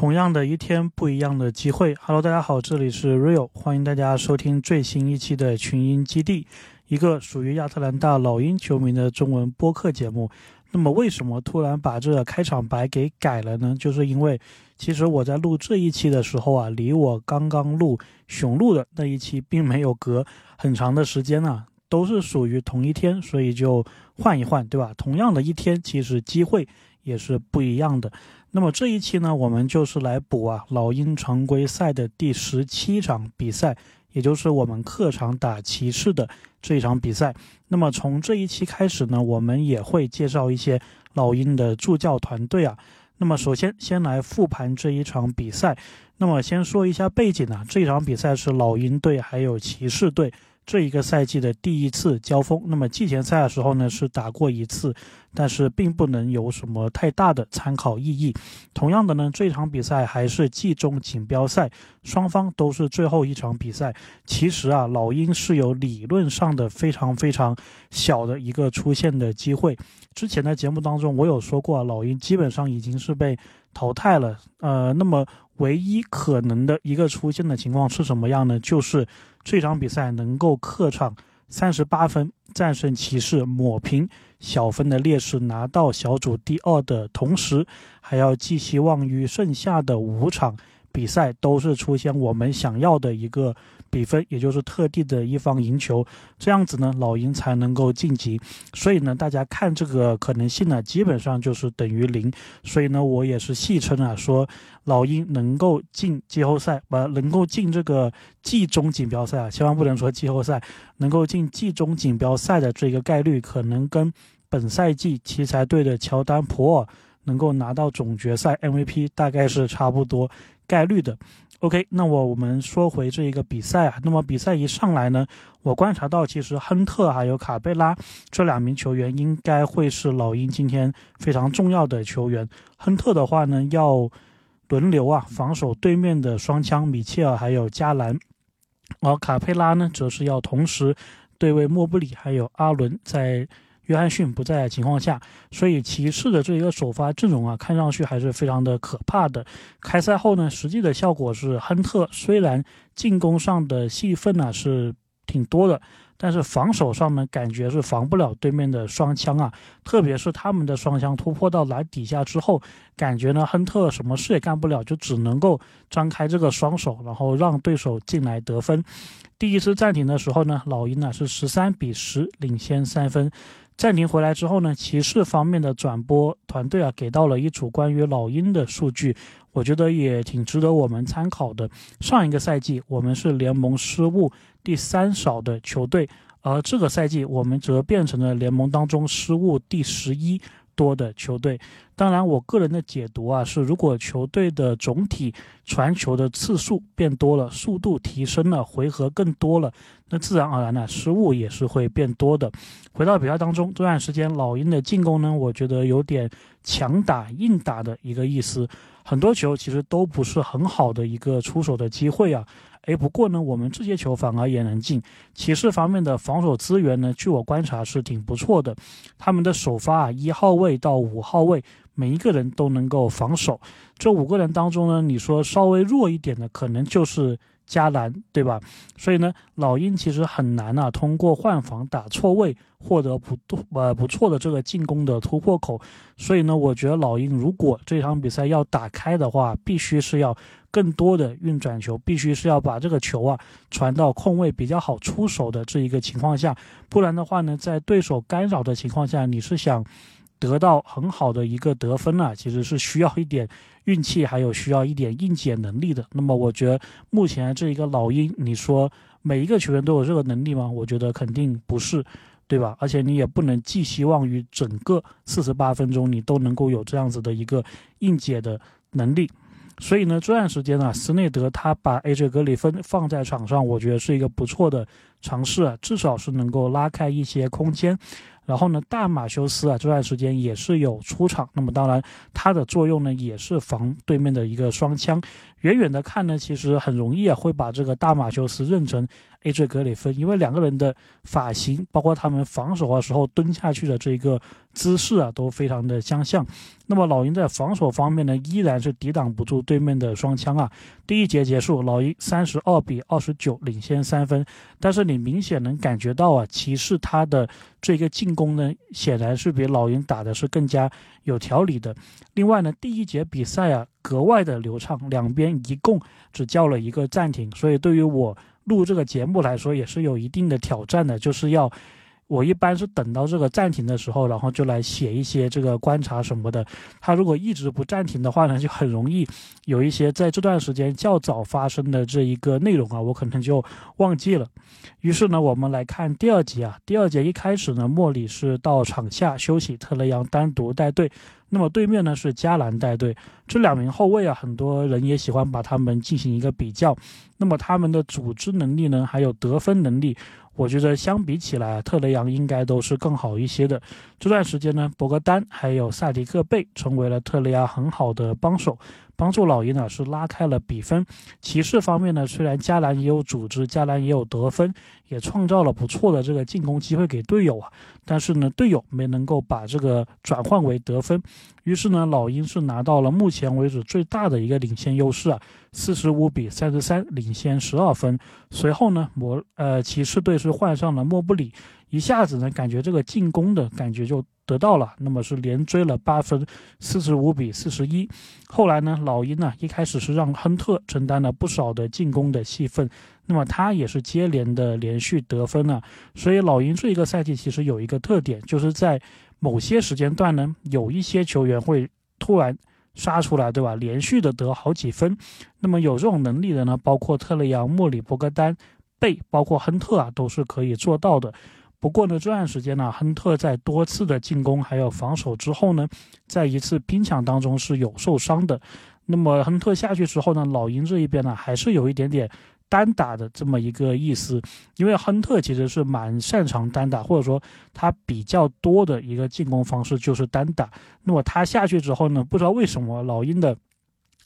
同样的一天，不一样的机会。Hello，大家好，这里是 Real，欢迎大家收听最新一期的群英基地，一个属于亚特兰大老鹰球迷的中文播客节目。那么，为什么突然把这个开场白给改了呢？就是因为，其实我在录这一期的时候啊，离我刚刚录雄鹿的那一期并没有隔很长的时间呢，都是属于同一天，所以就换一换，对吧？同样的一天，其实机会也是不一样的。那么这一期呢，我们就是来补啊老鹰常规赛的第十七场比赛，也就是我们客场打骑士的这一场比赛。那么从这一期开始呢，我们也会介绍一些老鹰的助教团队啊。那么首先先来复盘这一场比赛。那么先说一下背景啊，这场比赛是老鹰队还有骑士队。这一个赛季的第一次交锋，那么季前赛的时候呢是打过一次，但是并不能有什么太大的参考意义。同样的呢，这场比赛还是季中锦标赛，双方都是最后一场比赛。其实啊，老鹰是有理论上的非常非常小的一个出线的机会。之前的节目当中我有说过，老鹰基本上已经是被淘汰了。呃，那么唯一可能的一个出现的情况是什么样呢？就是。这场比赛能够客场三十八分战胜骑士，抹平小分的劣势，拿到小组第二的同时，还要寄希望于剩下的五场。比赛都是出现我们想要的一个比分，也就是特地的一方赢球，这样子呢，老鹰才能够晋级。所以呢，大家看这个可能性呢，基本上就是等于零。所以呢，我也是戏称啊，说老鹰能够进季后赛，不能够进这个季中锦标赛啊，千万不能说季后赛，能够进季中锦标赛的这个概率，可能跟本赛季奇才队的乔丹普尔能够拿到总决赛 MVP 大概是差不多。概率的，OK，那我我们说回这一个比赛啊，那么比赛一上来呢，我观察到其实亨特还有卡贝拉这两名球员应该会是老鹰今天非常重要的球员。亨特的话呢，要轮流啊防守对面的双枪米切尔还有加兰，而卡佩拉呢则是要同时对位莫布里还有阿伦在。约翰逊不在的情况下，所以骑士的这一个首发阵容啊，看上去还是非常的可怕的。开赛后呢，实际的效果是，亨特虽然进攻上的戏份呢是挺多的，但是防守上呢，感觉是防不了对面的双枪啊。特别是他们的双枪突破到篮底下之后，感觉呢，亨特什么事也干不了，就只能够张开这个双手，然后让对手进来得分。第一次暂停的时候呢，老鹰呢是十三比十领先三分。暂停回来之后呢，骑士方面的转播团队啊，给到了一组关于老鹰的数据，我觉得也挺值得我们参考的。上一个赛季我们是联盟失误第三少的球队，而这个赛季我们则变成了联盟当中失误第十一。多的球队，当然，我个人的解读啊是，如果球队的总体传球的次数变多了，速度提升了，回合更多了，那自然而然呢，失误也是会变多的。回到比赛当中，这段时间老鹰的进攻呢，我觉得有点强打硬打的一个意思，很多球其实都不是很好的一个出手的机会啊。哎，不过呢，我们这些球反而也能进。骑士方面的防守资源呢，据我观察是挺不错的。他们的首发啊，一号位到五号位，每一个人都能够防守。这五个人当中呢，你说稍微弱一点的，可能就是。加兰，对吧？所以呢，老鹰其实很难啊，通过换防打错位获得不呃不错的这个进攻的突破口。所以呢，我觉得老鹰如果这场比赛要打开的话，必须是要更多的运转球，必须是要把这个球啊传到空位比较好出手的这一个情况下，不然的话呢，在对手干扰的情况下，你是想。得到很好的一个得分啊，其实是需要一点运气，还有需要一点应解能力的。那么，我觉得目前这一个老鹰，你说每一个球员都有这个能力吗？我觉得肯定不是，对吧？而且你也不能寄希望于整个四十八分钟你都能够有这样子的一个应解的能力。所以呢，这段时间呢，斯内德他把 AJ 格里芬放在场上，我觉得是一个不错的尝试啊，至少是能够拉开一些空间。然后呢，大马修斯啊，这段时间也是有出场。那么当然，它的作用呢，也是防对面的一个双枪。远远的看呢，其实很容易啊，会把这个大马修斯认成 AJ 格里芬，因为两个人的发型，包括他们防守的时候蹲下去的这个姿势啊，都非常的相像。那么老鹰在防守方面呢，依然是抵挡不住对面的双枪啊。第一节结束，老鹰三十二比二十九领先三分，但是你明显能感觉到啊，骑士他的这个进攻呢，显然是比老鹰打的是更加有条理的。另外呢，第一节比赛啊格外的流畅，两边一共只叫了一个暂停，所以对于我。录这个节目来说也是有一定的挑战的，就是要我一般是等到这个暂停的时候，然后就来写一些这个观察什么的。他如果一直不暂停的话呢，就很容易有一些在这段时间较早发生的这一个内容啊，我可能就忘记了。于是呢，我们来看第二节啊，第二节一开始呢，莫里是到场下休息，特雷杨单独带队。那么对面呢是加兰带队，这两名后卫啊，很多人也喜欢把他们进行一个比较。那么他们的组织能力呢，还有得分能力，我觉得相比起来，特雷杨应该都是更好一些的。这段时间呢，博格丹还有萨迪克贝成为了特雷杨很好的帮手。帮助老鹰呢是拉开了比分。骑士方面呢，虽然加兰也有组织，加兰也有得分，也创造了不错的这个进攻机会给队友啊，但是呢，队友没能够把这个转换为得分。于是呢，老鹰是拿到了目前为止最大的一个领先优势啊，四十五比三十三，领先十二分。随后呢，魔呃骑士队是换上了莫布里，一下子呢，感觉这个进攻的感觉就。得到了，那么是连追了八分，四十五比四十一。后来呢，老鹰呢一开始是让亨特承担了不少的进攻的戏份，那么他也是接连的连续得分了。所以老鹰这一个赛季其实有一个特点，就是在某些时间段呢，有一些球员会突然杀出来，对吧？连续的得好几分。那么有这种能力的呢，包括特雷杨、莫里、博格丹、贝，包括亨特啊，都是可以做到的。不过呢，这段时间呢，亨特在多次的进攻还有防守之后呢，在一次拼抢当中是有受伤的。那么亨特下去之后呢，老鹰这一边呢，还是有一点点单打的这么一个意思。因为亨特其实是蛮擅长单打，或者说他比较多的一个进攻方式就是单打。那么他下去之后呢，不知道为什么老鹰的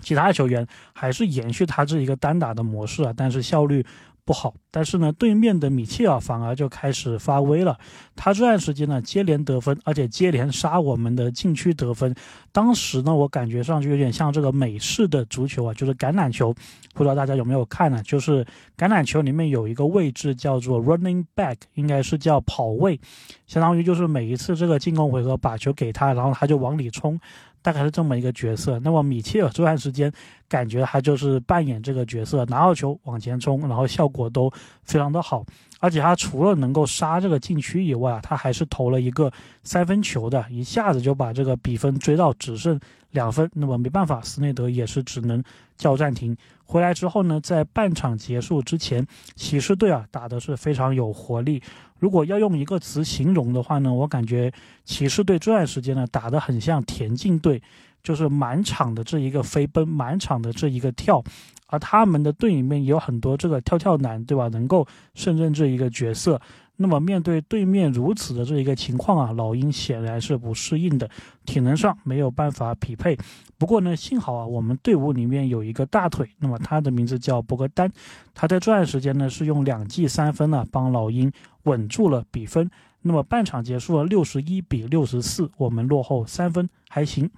其他球员还是延续他这一个单打的模式啊，但是效率。不好，但是呢，对面的米切尔反而就开始发威了。他这段时间呢，接连得分，而且接连杀我们的禁区得分。当时呢，我感觉上就有点像这个美式的足球啊，就是橄榄球。不知道大家有没有看呢？就是橄榄球里面有一个位置叫做 running back，应该是叫跑位，相当于就是每一次这个进攻回合把球给他，然后他就往里冲。大概是这么一个角色。那么米切尔这段时间，感觉他就是扮演这个角色，拿到球往前冲，然后效果都非常的好。而且他除了能够杀这个禁区以外啊，他还是投了一个三分球的，一下子就把这个比分追到只剩两分。那么没办法，斯内德也是只能叫暂停。回来之后呢，在半场结束之前，骑士队啊打的是非常有活力。如果要用一个词形容的话呢，我感觉骑士队这段时间呢打得很像田径队，就是满场的这一个飞奔，满场的这一个跳，而他们的队里面也有很多这个跳跳男，对吧？能够胜任这一个角色。那么面对对面如此的这一个情况啊，老鹰显然是不适应的，体能上没有办法匹配。不过呢，幸好啊，我们队伍里面有一个大腿，那么他的名字叫博格丹，他在这段时间呢是用两记三分呢帮老鹰稳住了比分。那么半场结束了六十一比六十四，我们落后三分还行。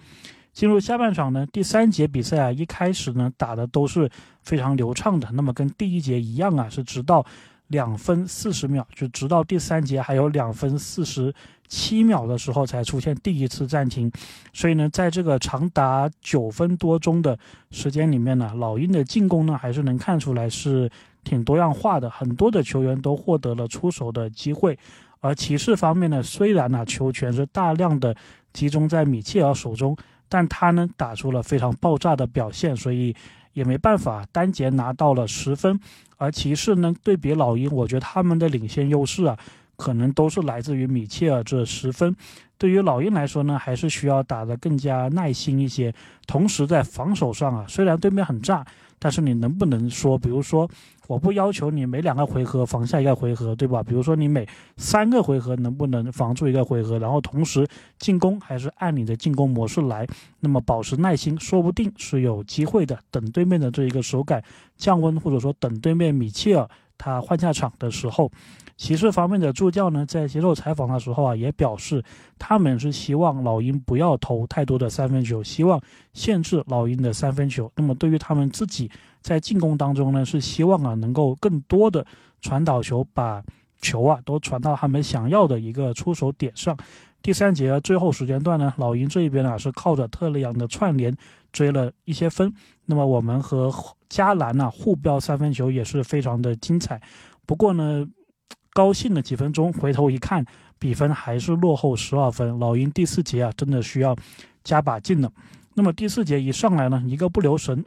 进入下半场呢，第三节比赛啊，一开始呢打的都是非常流畅的，那么跟第一节一样啊，是直到。两分四十秒，就直到第三节还有两分四十七秒的时候才出现第一次暂停，所以呢，在这个长达九分多钟的时间里面呢，老鹰的进攻呢还是能看出来是挺多样化的，很多的球员都获得了出手的机会，而骑士方面呢，虽然呢球权是大量的集中在米切尔手中，但他呢打出了非常爆炸的表现，所以。也没办法，单节拿到了十分，而骑士呢，对比老鹰，我觉得他们的领先优势啊，可能都是来自于米切尔这十分。对于老鹰来说呢，还是需要打得更加耐心一些。同时在防守上啊，虽然对面很炸。但是你能不能说，比如说，我不要求你每两个回合防下一个回合，对吧？比如说你每三个回合能不能防住一个回合，然后同时进攻还是按你的进攻模式来，那么保持耐心，说不定是有机会的。等对面的这一个手感降温，或者说等对面米切尔他换下场的时候，骑士方面的助教呢，在接受采访的时候啊，也表示他们是希望老鹰不要投太多的三分球，希望限制老鹰的三分球。那么对于他们自己在进攻当中呢，是希望啊能够更多的传导球，把球啊都传到他们想要的一个出手点上。第三节最后时间段呢，老鹰这一边啊是靠着特雷杨的串联追了一些分。那么我们和加兰呢互飙三分球也是非常的精彩。不过呢，高兴了几分钟，回头一看，比分还是落后十二分。老鹰第四节啊，真的需要加把劲了。那么第四节一上来呢，一个不留神。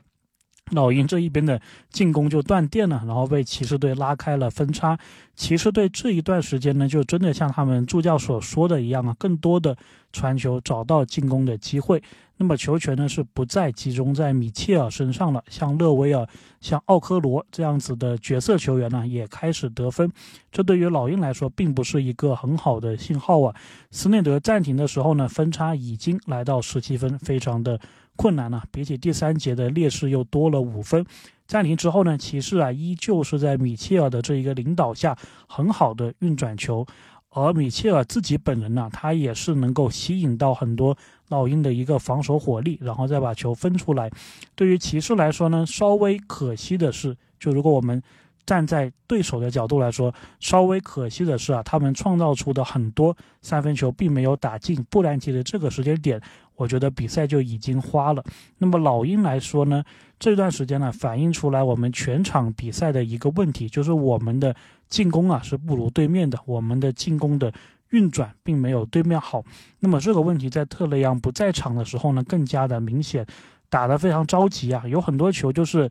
老鹰这一边的进攻就断电了，然后被骑士队拉开了分差。骑士队这一段时间呢，就真的像他们助教所说的一样啊，更多的传球，找到进攻的机会。那么球权呢是不再集中在米切尔身上了，像勒维尔、像奥科罗这样子的角色球员呢，也开始得分。这对于老鹰来说，并不是一个很好的信号啊。斯内德暂停的时候呢，分差已经来到十七分，非常的。困难呢，比起第三节的劣势又多了五分。暂停之后呢，骑士啊依旧是在米切尔的这一个领导下很好的运转球，而米切尔自己本人呢，他也是能够吸引到很多老鹰的一个防守火力，然后再把球分出来。对于骑士来说呢，稍微可惜的是，就如果我们站在对手的角度来说，稍微可惜的是啊，他们创造出的很多三分球并没有打进，不然其实这个时间点。我觉得比赛就已经花了。那么老鹰来说呢，这段时间呢，反映出来我们全场比赛的一个问题，就是我们的进攻啊是不如对面的，我们的进攻的运转并没有对面好。那么这个问题在特雷杨不在场的时候呢，更加的明显，打得非常着急啊，有很多球就是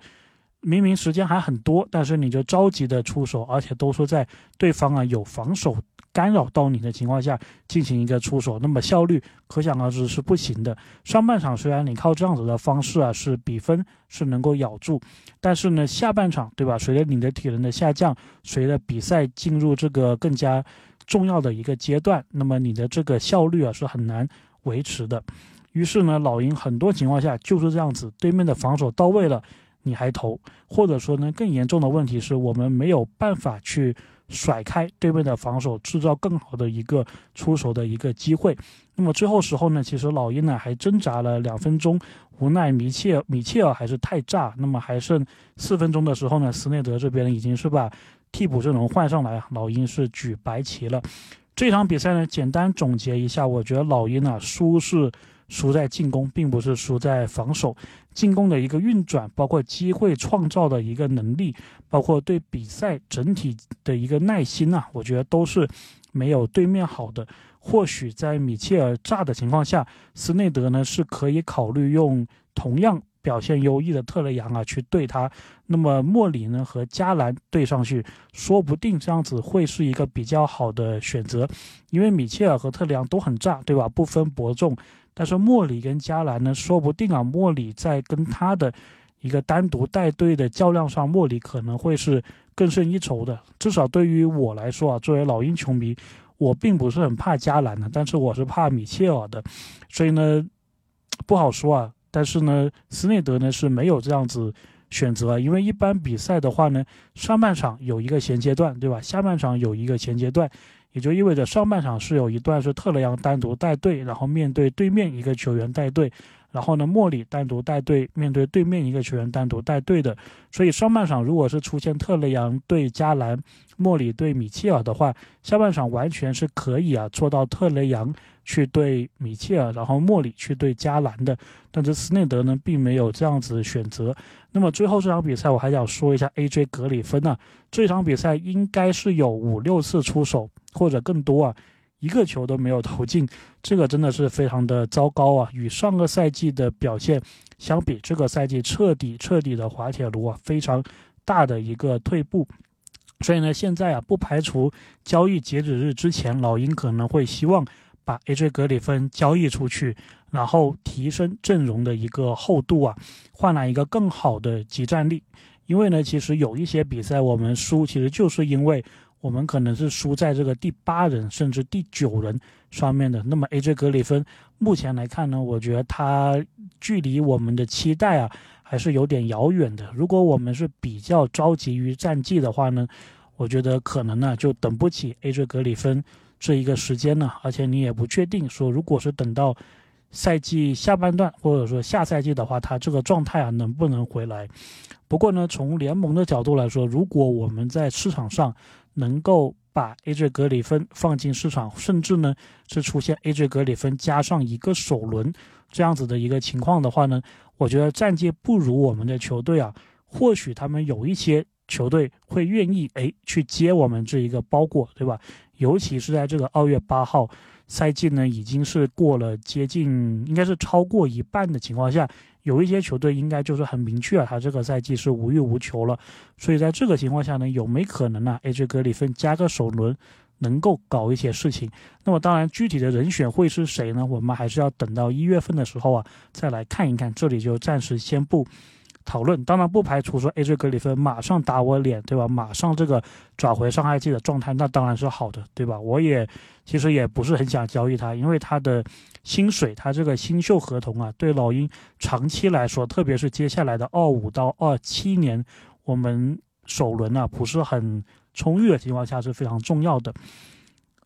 明明时间还很多，但是你就着急的出手，而且都是在对方啊有防守。干扰到你的情况下进行一个出手，那么效率可想而知是不行的。上半场虽然你靠这样子的方式啊，是比分是能够咬住，但是呢，下半场对吧？随着你的体能的下降，随着比赛进入这个更加重要的一个阶段，那么你的这个效率啊是很难维持的。于是呢，老鹰很多情况下就是这样子，对面的防守到位了，你还投，或者说呢，更严重的问题是我们没有办法去。甩开对面的防守，制造更好的一个出手的一个机会。那么最后时候呢，其实老鹰呢还挣扎了两分钟，无奈米切尔米切尔还是太炸。那么还剩四分钟的时候呢，斯内德这边已经是把替补阵容换上来，老鹰是举白旗了。这场比赛呢，简单总结一下，我觉得老鹰啊输是。输在进攻，并不是输在防守。进攻的一个运转，包括机会创造的一个能力，包括对比赛整体的一个耐心呐，我觉得都是没有对面好的。或许在米切尔炸的情况下，斯内德呢是可以考虑用同样表现优异的特雷杨啊去对他。那么莫里呢和加兰对上去，说不定这样子会是一个比较好的选择，因为米切尔和特雷杨都很炸，对吧？不分伯仲。但是莫里跟加兰呢，说不定啊，莫里在跟他的一个单独带队的较量上，莫里可能会是更胜一筹的。至少对于我来说啊，作为老鹰球迷，我并不是很怕加兰的，但是我是怕米切尔的，所以呢，不好说啊。但是呢，斯内德呢是没有这样子选择，因为一般比赛的话呢，上半场有一个衔接段，对吧？下半场有一个衔接段。也就意味着上半场是有一段是特雷杨单独带队，然后面对对面一个球员带队，然后呢莫里单独带队面对对面一个球员单独带队的。所以上半场如果是出现特雷杨对加兰，莫里对米切尔的话，下半场完全是可以啊做到特雷杨去对米切尔，然后莫里去对加兰的。但是斯内德呢并没有这样子选择。那么最后这场比赛我还想说一下 AJ 格里芬呢，这场比赛应该是有五六次出手。或者更多啊，一个球都没有投进，这个真的是非常的糟糕啊！与上个赛季的表现相比，这个赛季彻底彻底的滑铁卢啊，非常大的一个退步。所以呢，现在啊，不排除交易截止日之前，老鹰可能会希望把 AJ 格里芬交易出去，然后提升阵容的一个厚度啊，换来一个更好的集战力。因为呢，其实有一些比赛我们输，其实就是因为。我们可能是输在这个第八人甚至第九人上面的。那么 AJ 格里芬目前来看呢，我觉得他距离我们的期待啊，还是有点遥远的。如果我们是比较着急于战绩的话呢，我觉得可能呢就等不起 AJ 格里芬这一个时间呢，而且你也不确定说，如果是等到赛季下半段或者说下赛季的话，他这个状态啊能不能回来？不过呢，从联盟的角度来说，如果我们在市场上能够把 AJ 格里芬放进市场，甚至呢是出现 AJ 格里芬加上一个首轮这样子的一个情况的话呢，我觉得战绩不如我们的球队啊，或许他们有一些球队会愿意哎去接我们这一个包裹，对吧？尤其是在这个二月八号赛季呢，已经是过了接近，应该是超过一半的情况下。有一些球队应该就是很明确啊，他这个赛季是无欲无求了，所以在这个情况下呢，有没可能呢？AJ 格里芬加个首轮，能够搞一些事情？那么当然，具体的人选会是谁呢？我们还是要等到一月份的时候啊，再来看一看。这里就暂时先不。讨论当然不排除说 AJ 格里芬马上打我脸，对吧？马上这个找回上赛季的状态，那当然是好的，对吧？我也其实也不是很想交易他，因为他的薪水，他这个新秀合同啊，对老鹰长期来说，特别是接下来的二五到二七年，我们首轮呢不是很充裕的情况下是非常重要的。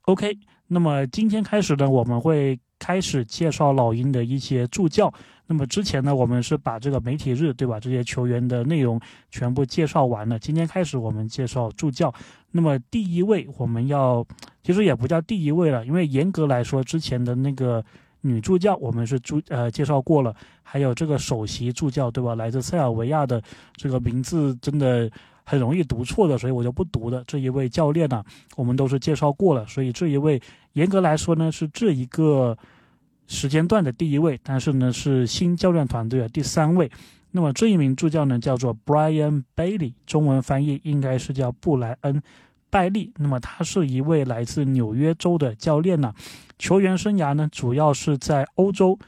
OK，那么今天开始呢，我们会开始介绍老鹰的一些助教。那么之前呢，我们是把这个媒体日，对吧？这些球员的内容全部介绍完了。今天开始，我们介绍助教。那么第一位，我们要其实也不叫第一位了，因为严格来说，之前的那个女助教我们是助呃介绍过了，还有这个首席助教，对吧？来自塞尔维亚的这个名字真的很容易读错的，所以我就不读的这一位教练呢，我们都是介绍过了。所以这一位严格来说呢，是这一个。时间段的第一位，但是呢是新教练团队的第三位。那么这一名助教呢叫做 Brian Bailey，中文翻译应该是叫布莱恩·拜利。那么他是一位来自纽约州的教练呢，球员生涯呢主要是在欧洲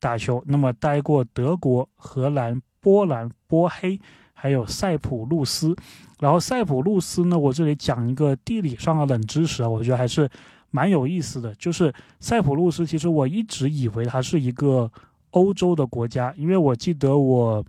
打球，那么待过德国、荷兰、波兰、波黑，还有塞浦路斯。然后塞浦路斯呢，我这里讲一个地理上的冷知识啊，我觉得还是。蛮有意思的，就是塞浦路斯。其实我一直以为它是一个欧洲的国家，因为我记得我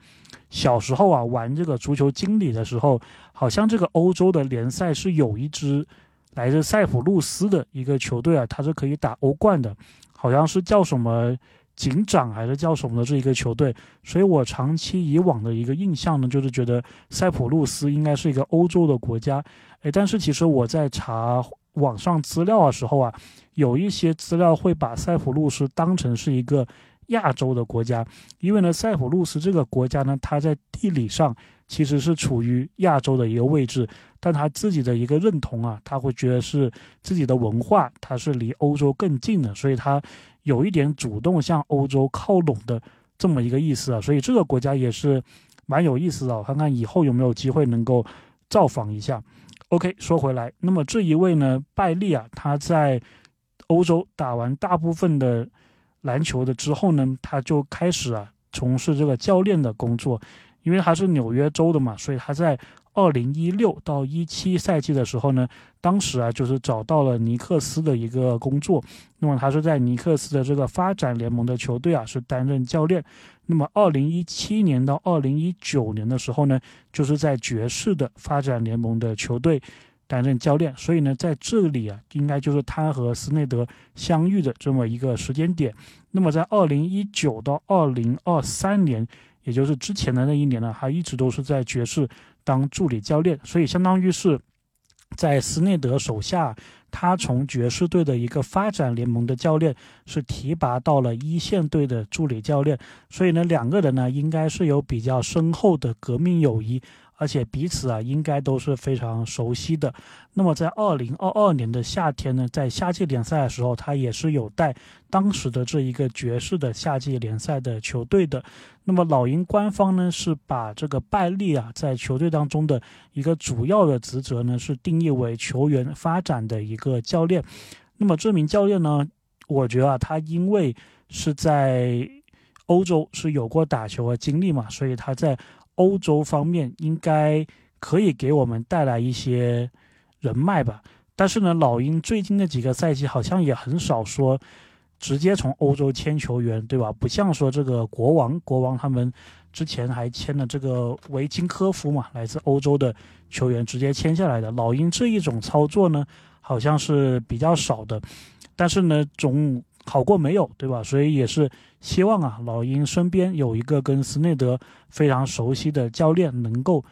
小时候啊玩这个足球经理的时候，好像这个欧洲的联赛是有一支来自塞浦路斯的一个球队啊，它是可以打欧冠的，好像是叫什么警长还是叫什么的这一个球队。所以我长期以往的一个印象呢，就是觉得塞浦路斯应该是一个欧洲的国家。诶，但是其实我在查。网上资料的时候啊，有一些资料会把塞浦路斯当成是一个亚洲的国家，因为呢，塞浦路斯这个国家呢，它在地理上其实是处于亚洲的一个位置，但他自己的一个认同啊，他会觉得是自己的文化，它是离欧洲更近的，所以他有一点主动向欧洲靠拢的这么一个意思啊，所以这个国家也是蛮有意思的，看看以后有没有机会能够造访一下。OK，说回来，那么这一位呢，拜利啊，他在欧洲打完大部分的篮球的之后呢，他就开始啊从事这个教练的工作，因为他是纽约州的嘛，所以他在。二零一六到一七赛季的时候呢，当时啊就是找到了尼克斯的一个工作，那么他是在尼克斯的这个发展联盟的球队啊是担任教练，那么二零一七年到二零一九年的时候呢，就是在爵士的发展联盟的球队担任教练，所以呢在这里啊应该就是他和斯内德相遇的这么一个时间点，那么在二零一九到二零二三年，也就是之前的那一年呢，他一直都是在爵士。当助理教练，所以相当于是，在斯内德手下，他从爵士队的一个发展联盟的教练，是提拔到了一线队的助理教练，所以呢，两个人呢，应该是有比较深厚的革命友谊。而且彼此啊，应该都是非常熟悉的。那么在二零二二年的夏天呢，在夏季联赛的时候，他也是有带当时的这一个爵士的夏季联赛的球队的。那么老鹰官方呢，是把这个拜利啊，在球队当中的一个主要的职责呢，是定义为球员发展的一个教练。那么这名教练呢，我觉得啊，他因为是在欧洲是有过打球的经历嘛，所以他在。欧洲方面应该可以给我们带来一些人脉吧，但是呢，老鹰最近的几个赛季好像也很少说直接从欧洲签球员，对吧？不像说这个国王，国王他们之前还签了这个维金科夫嘛，来自欧洲的球员直接签下来的。老鹰这一种操作呢，好像是比较少的，但是呢，总好过没有，对吧？所以也是希望啊，老鹰身边有一个跟斯内德非常熟悉的教练，能够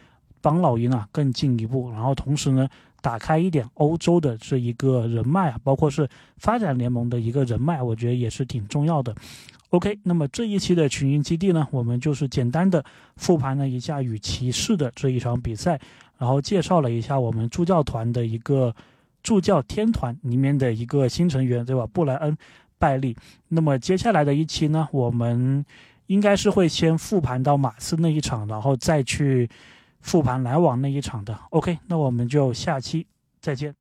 帮老鹰啊更进一步，然后同时呢。打开一点欧洲的这一个人脉啊，包括是发展联盟的一个人脉，我觉得也是挺重要的。OK，那么这一期的群英基地呢，我们就是简单的复盘了一下与骑士的这一场比赛，然后介绍了一下我们助教团的一个助教天团里面的一个新成员，对吧？布莱恩·拜利。那么接下来的一期呢，我们应该是会先复盘到马刺那一场，然后再去。复盘篮网那一场的，OK，那我们就下期再见。